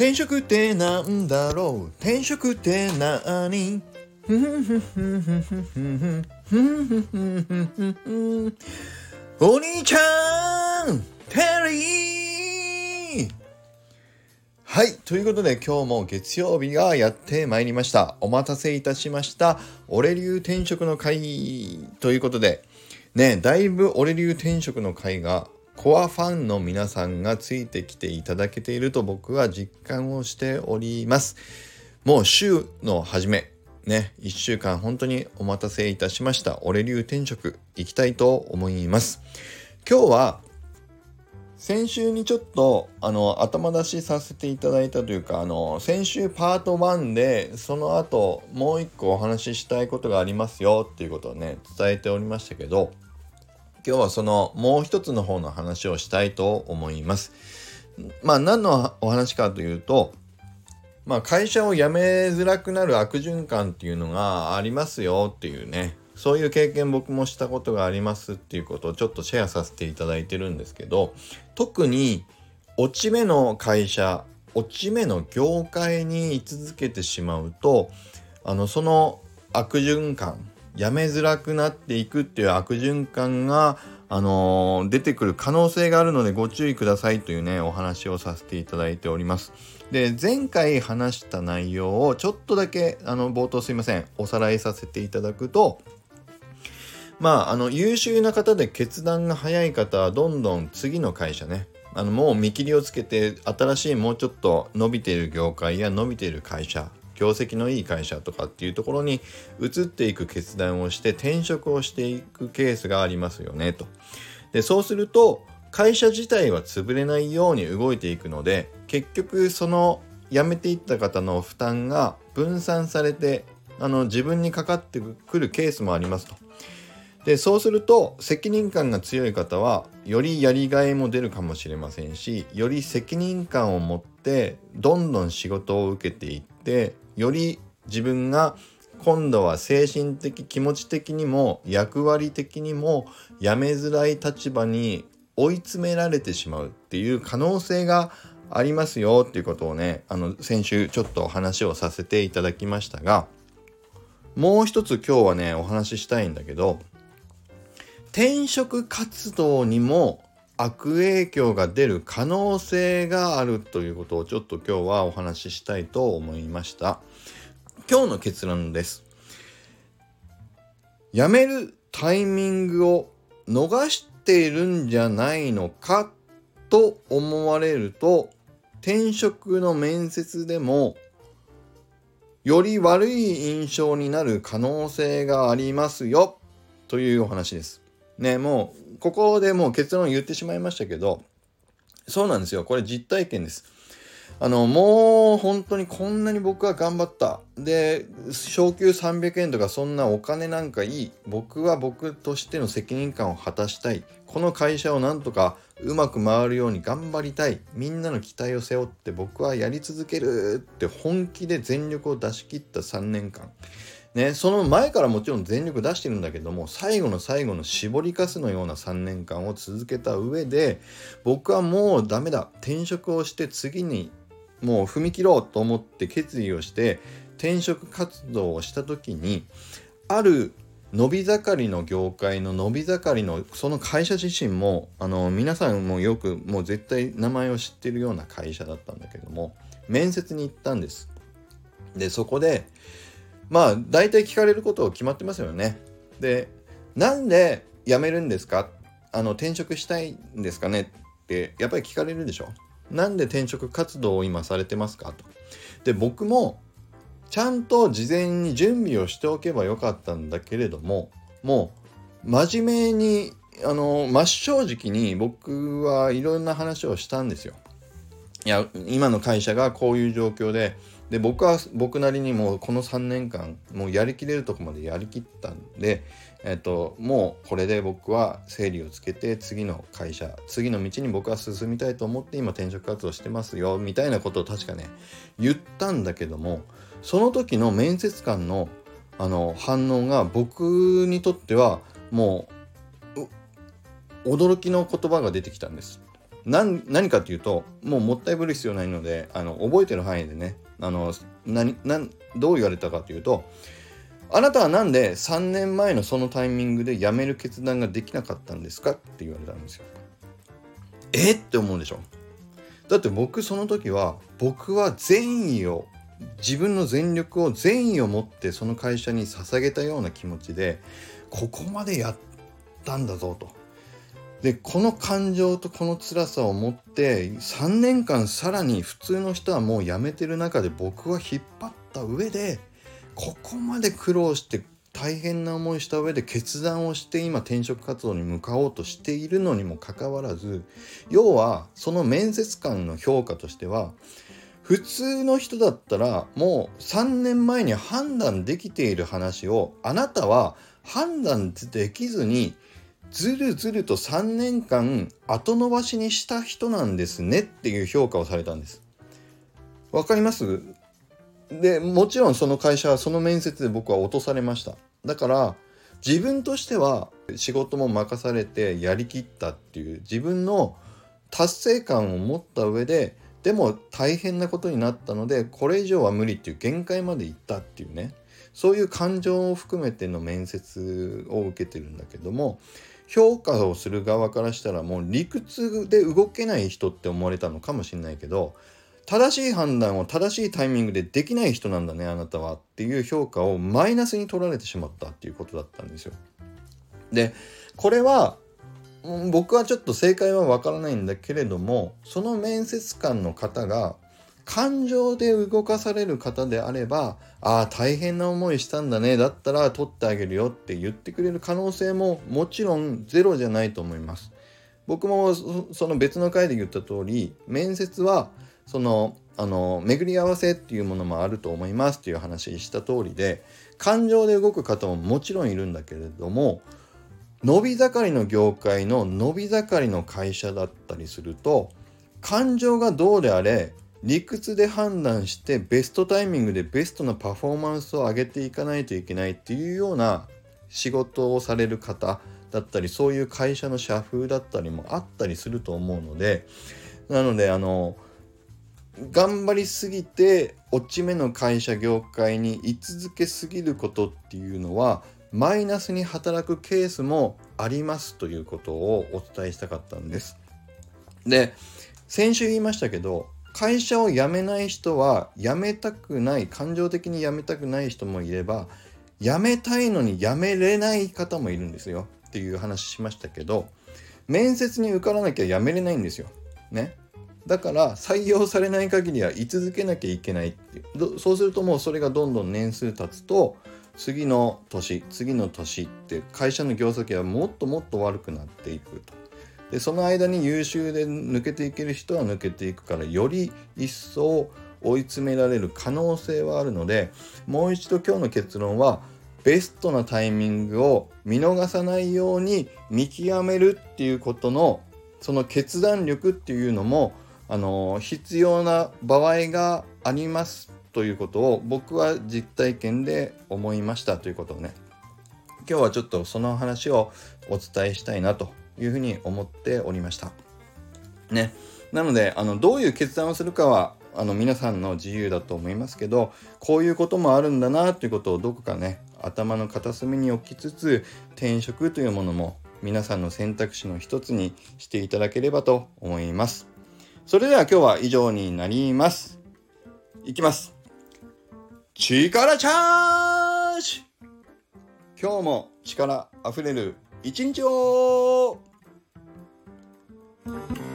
転職ってなんだろう？転職ってなにお兄ちゃんテリーはい。ということで今日も月曜日がやってまいりました。お待たせいたしました。俺流転職の会ということで、ね、だいぶ俺流転職の会がコアファンの皆さんがついてきていただけていると僕は実感をしております。もう週の初め、ね、1週間本当にお待たせいたしました。俺流転職行きたいと思います。今日は先週にちょっとあの頭出しさせていただいたというかあの先週パート1でその後もう一個お話ししたいことがありますよっていうことをね伝えておりましたけど今日はそのもう一つの方の話をしたいと思います。まあ何のお話かというとまあ、会社を辞めづらくなる悪循環っていうのがありますよっていうねそういう経験僕もしたことがありますっていうことをちょっとシェアさせていただいてるんですけど特に落ち目の会社落ち目の業界に居続けてしまうとあのその悪循環辞めづらくなっていくっていう悪循環があのー、出てくる可能性があるのでご注意くださいというねお話をさせていただいております。で前回話した内容をちょっとだけあの冒頭すいませんおさらいさせていただくとまああの優秀な方で決断が早い方はどんどん次の会社ねあのもう見切りをつけて新しいもうちょっと伸びている業界や伸びている会社業績のいい会社とかっていうところに移っていく決断をして転職をしていくケースがありますよねと。でそうすると会社自体は潰れないように動いていくので結局その辞めていった方の負担が分散されてあの自分にかかってくるケースもありますと。でそうすると責任感が強い方はよりやりがいも出るかもしれませんしより責任感を持ってどんどん仕事を受けていってより自分が今度は精神的気持ち的にも役割的にもやめづらい立場に追い詰められてしまうっていう可能性がありますよっていうことをねあの先週ちょっとお話をさせていただきましたがもう一つ今日はねお話ししたいんだけど転職活動にも悪影響が出る可能性があるということをちょっと今日はお話ししたいと思いました。今日の結論です。辞めるタイミングを逃しているんじゃないのかと思われると転職の面接でもより悪い印象になる可能性がありますよ。というお話です。ね、もうここでもう結論言ってしまいましたけどそうなんですよ。これ実体験です。あのもう本当にこんなに僕は頑張った。で昇給300円とかそんなお金なんかいい。僕は僕としての責任感を果たしたい。この会社をなんとかうまく回るように頑張りたい。みんなの期待を背負って僕はやり続けるって本気で全力を出し切った3年間。ね、その前からもちろん全力出してるんだけども最後の最後の絞りかすのような3年間を続けた上で僕はもうダメだ転職をして次にもう踏み切ろうと思って決意をして転職活動をした時にある伸び盛りの業界の伸び盛りのその会社自身もあの皆さんもよくもう絶対名前を知ってるような会社だったんだけども面接に行ったんです。でそこでまあ大体聞かれることを決まってますよね。でなんで辞めるんですか？あの転職したいんですかね？ってやっぱり聞かれるでしょ？なんで転職活動を今されてますか？と。で僕もちゃんと事前に準備をしておけばよかったんだけれどももう真面目にあの真正直に僕はいろんな話をしたんですよ。いや今の会社がこういう状況でで僕は僕なりにもうこの3年間もうやりきれるとこまでやりきったんで、えっと、もうこれで僕は整理をつけて次の会社次の道に僕は進みたいと思って今転職活動してますよみたいなことを確かね言ったんだけどもその時の面接官のあの反応が僕にとってはもう驚きの言葉が出てきたんです。何かっていうともうもったいぶる必要ないのであの覚えてる範囲でねあの何何どう言われたかというとあなたは何で3年前のそのタイミングで辞める決断ができなかったんですかって言われたんですよ。え？って思うでしょだって僕その時は僕は善意を自分の全力を善意を持ってその会社に捧げたような気持ちでここまでやったんだぞと。でこの感情とこの辛さを持って3年間さらに普通の人はもう辞めてる中で僕は引っ張った上でここまで苦労して大変な思いした上で決断をして今転職活動に向かおうとしているのにもかかわらず要はその面接官の評価としては普通の人だったらもう3年前に判断できている話をあなたは判断できずにずるずると3年間後延ばしにした人なんですねっていう評価をされたんです。わかります？でもちろんその会社はその面接で僕は落とされました。だから自分としては仕事も任されてやりきったっていう自分の達成感を持った上ででも大変なことになったのでこれ以上は無理っていう限界までいったっていうねそういう感情を含めての面接を受けてるんだけども評価をする側からしたらもう理屈で動けない人って思われたのかもしれないけど正しい判断を正しいタイミングでできない人なんだねあなたはっていう評価をマイナスに取られてしまったっていうことだったんですよ。でこれは僕はちょっと正解はわからないんだけれどもその面接官の方が感情で動かされる方であればああ大変な思いしたんだね。だったら取ってあげるよって言ってくれる可能性ももちろんゼロじゃないと思います。僕もその別の回で言った通り面接はそのあの巡り合わせっていうものもあると思いますっていう話した通りで感情で動く方ももちろんいるんだけれども伸び盛りの業界の伸び盛りの会社だったりすると感情がどうであれ理屈で判断してベストタイミングでベストなパフォーマンスを上げていかないといけないっていうような仕事をされる方だったりそういう会社の社風だったりもあったりすると思うのでなのであの頑張りすぎて落ち目の会社業界に居続けすぎることっていうのはマイナスに働くケースもありますということをお伝えしたかったんです。で先週言いましたけど会社を辞めない人は辞めたくない感情的に辞めたくない人もいれば辞めたいのに辞めれない方もいるんですよっていう話しましたけど面接に受からなきゃ辞めれないんですよ。ね。だから採用されない限りは居続けなきゃいけないっていうそうするともうそれがどんどん年数経つと次の年次の年って会社の業績はもっともっと悪くなっていくと。でその間に優秀で抜けていける人は抜けていくからより一層追い詰められる可能性はあるのでもう一度今日の結論はベストなタイミングを見逃さないように見極めるっていうことのその決断力っていうのもあの必要な場合がありますということを僕は実体験で思いましたということをね今日はちょっとその話をお伝えしたいなというふうに思っておりました。ね。なのであのどういう決断をするかはあの皆さんの自由だと思いますけどこういうこともあるんだなということをどこかね頭の片隅に置きつつ転職というものも皆さんの選択肢の一つにしていただければと思います。それでは今日は以上になります。いきます。力チャージ今日も力あふれる一日を thank you